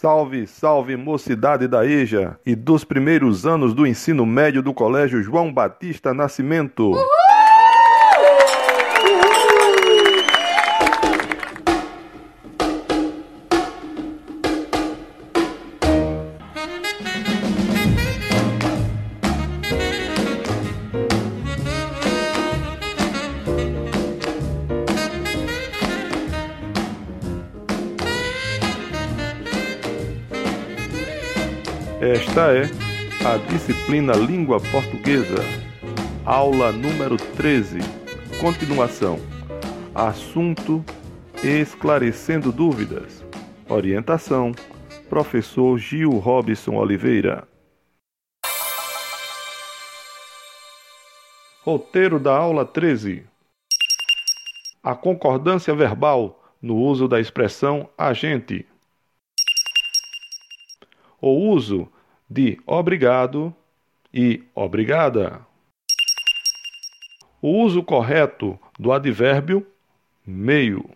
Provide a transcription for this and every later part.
Salve, salve mocidade da EJA e dos primeiros anos do ensino médio do Colégio João Batista Nascimento. Uhul! Esta é a disciplina Língua Portuguesa, aula número 13. Continuação. Assunto Esclarecendo dúvidas. Orientação: Professor Gil Robson Oliveira. Roteiro da aula 13. A concordância verbal no uso da expressão agente. O uso de obrigado e obrigada. O uso correto do advérbio meio.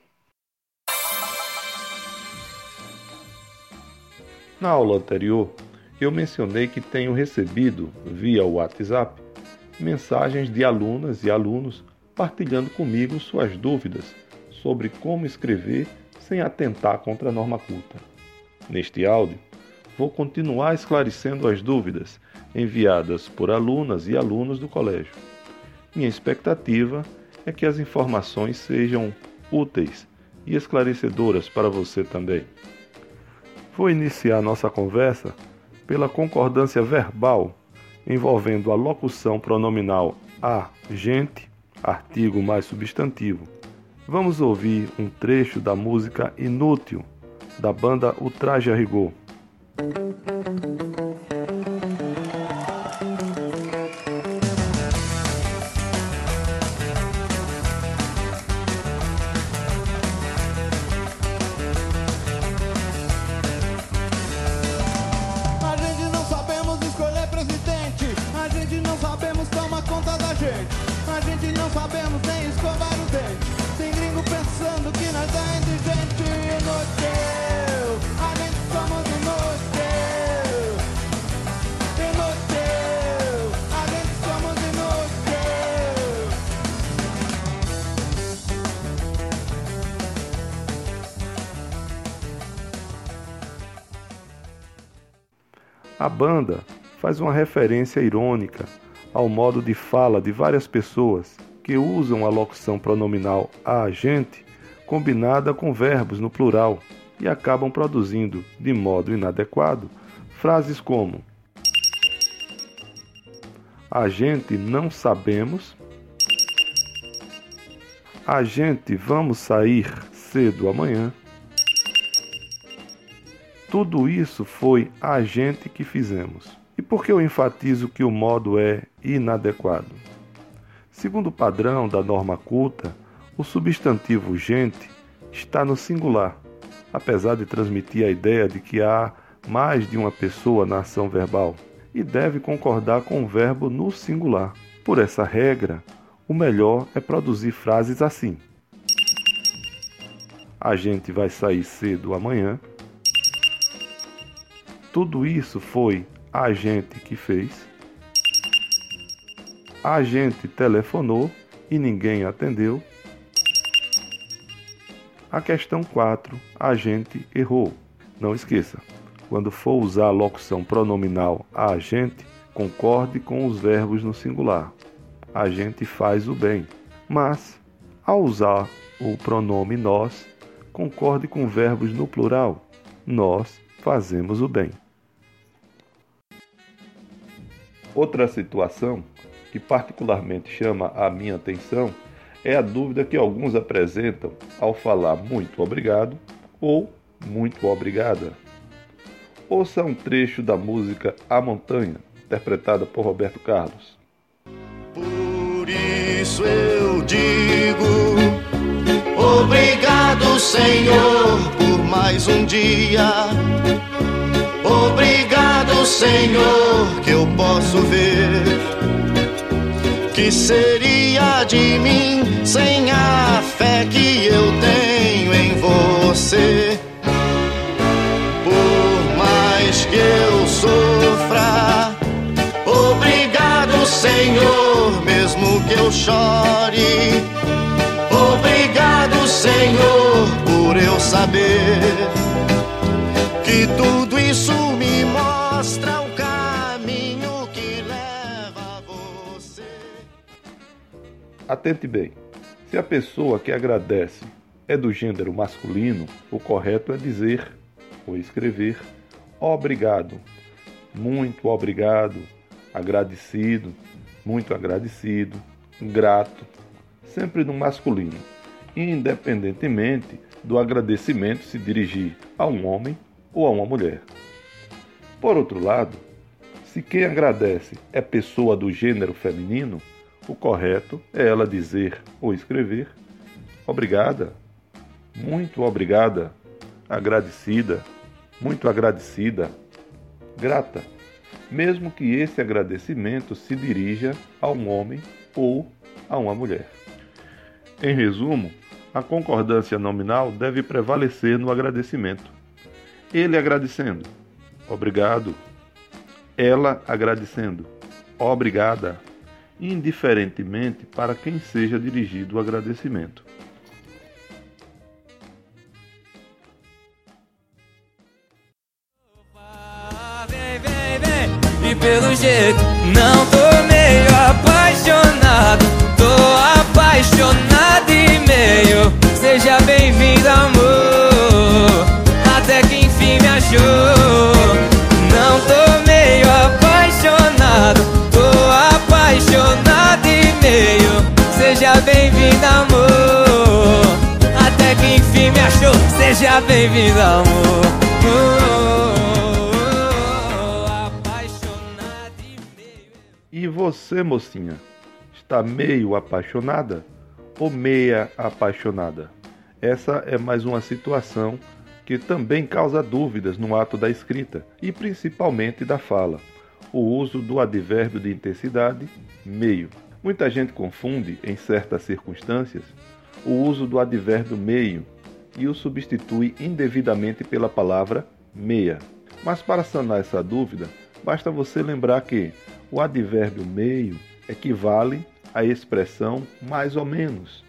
Na aula anterior, eu mencionei que tenho recebido via WhatsApp mensagens de alunas e alunos partilhando comigo suas dúvidas sobre como escrever sem atentar contra a norma culta. Neste áudio, vou continuar esclarecendo as dúvidas enviadas por alunas e alunos do colégio. Minha expectativa é que as informações sejam úteis e esclarecedoras para você também. Vou iniciar nossa conversa pela concordância verbal envolvendo a locução pronominal a, gente, artigo mais substantivo. Vamos ouvir um trecho da música Inútil, da banda O Traje a Rigor. Thank you. A banda faz uma referência irônica ao modo de fala de várias pessoas que usam a locução pronominal a gente combinada com verbos no plural e acabam produzindo, de modo inadequado, frases como: A gente não sabemos. A gente vamos sair cedo amanhã. Tudo isso foi a gente que fizemos. E por que eu enfatizo que o modo é inadequado? Segundo o padrão da norma culta, o substantivo gente está no singular, apesar de transmitir a ideia de que há mais de uma pessoa na ação verbal, e deve concordar com o verbo no singular. Por essa regra, o melhor é produzir frases assim: A gente vai sair cedo amanhã tudo isso foi a gente que fez. A gente telefonou e ninguém atendeu. A questão 4, a gente errou. Não esqueça, quando for usar a locução pronominal a gente, concorde com os verbos no singular. A gente faz o bem. Mas, ao usar o pronome nós, concorde com verbos no plural. Nós fazemos o bem. Outra situação que particularmente chama a minha atenção é a dúvida que alguns apresentam ao falar muito obrigado ou muito obrigada. Ouça um trecho da música A Montanha, interpretada por Roberto Carlos. Por isso eu digo obrigado, Senhor, por mais um dia. Obrigado, Senhor, que eu posso ver. Que seria de mim sem a fé que eu tenho em você? Por queres que eu sofra. Obrigado, Senhor, mesmo que eu chore. Obrigado, Senhor, por eu saber que tudo isso me mostra o caminho Atente bem. Se a pessoa que agradece é do gênero masculino, o correto é dizer ou escrever obrigado, muito obrigado, agradecido, muito agradecido, grato, sempre no masculino, independentemente do agradecimento se dirigir a um homem ou a uma mulher. Por outro lado, se quem agradece é pessoa do gênero feminino, o correto é ela dizer ou escrever obrigada, muito obrigada, agradecida, muito agradecida, grata, mesmo que esse agradecimento se dirija a um homem ou a uma mulher. Em resumo, a concordância nominal deve prevalecer no agradecimento. Ele agradecendo, obrigado. Ela agradecendo, obrigada indiferentemente para quem seja dirigido o agradecimento. E pelo jeito não tô meio apaixonado. Tô apaixonado e meio. Seja bem-vindo amor. Até que enfim me achou Seja bem-vindo, amor Apaixonado e meio E você, mocinha, está meio apaixonada ou meia apaixonada? Essa é mais uma situação que também causa dúvidas no ato da escrita e principalmente da fala o uso do advérbio de intensidade meio. Muita gente confunde, em certas circunstâncias, o uso do advérbio meio e o substitui indevidamente pela palavra meia. Mas para sanar essa dúvida, basta você lembrar que o advérbio meio equivale à expressão mais ou menos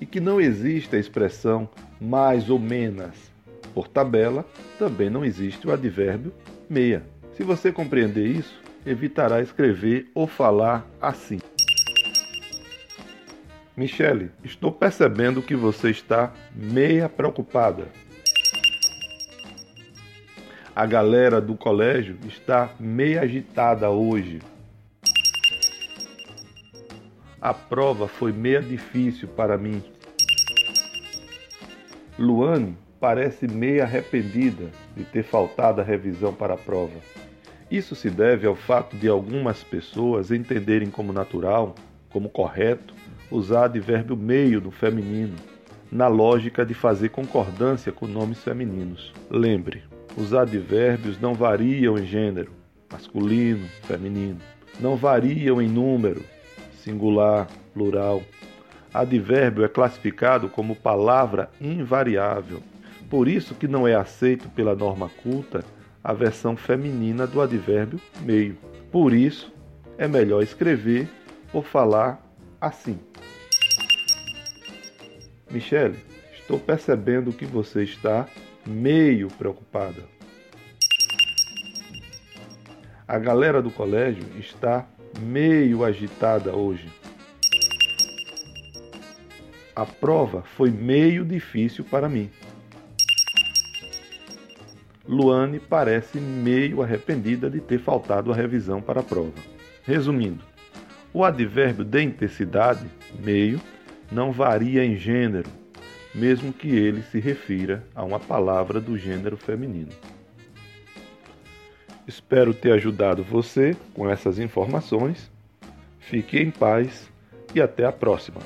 e que não existe a expressão mais ou menos. Por tabela, também não existe o advérbio meia. Se você compreender isso, evitará escrever ou falar assim. Michele, estou percebendo que você está meia preocupada. A galera do colégio está meia agitada hoje. A prova foi meia difícil para mim. Luane parece meia arrependida de ter faltado a revisão para a prova. Isso se deve ao fato de algumas pessoas entenderem como natural, como correto, usar advérbio meio no feminino, na lógica de fazer concordância com nomes femininos. Lembre, os advérbios não variam em gênero, masculino, feminino, não variam em número, singular, plural. Advérbio é classificado como palavra invariável. Por isso que não é aceito pela norma culta a versão feminina do advérbio meio. Por isso, é melhor escrever ou falar assim. Michele, estou percebendo que você está meio preocupada. A galera do colégio está meio agitada hoje. A prova foi meio difícil para mim. Luane parece meio arrependida de ter faltado a revisão para a prova. Resumindo, o advérbio de intensidade, meio, não varia em gênero, mesmo que ele se refira a uma palavra do gênero feminino. Espero ter ajudado você com essas informações. Fique em paz e até a próxima.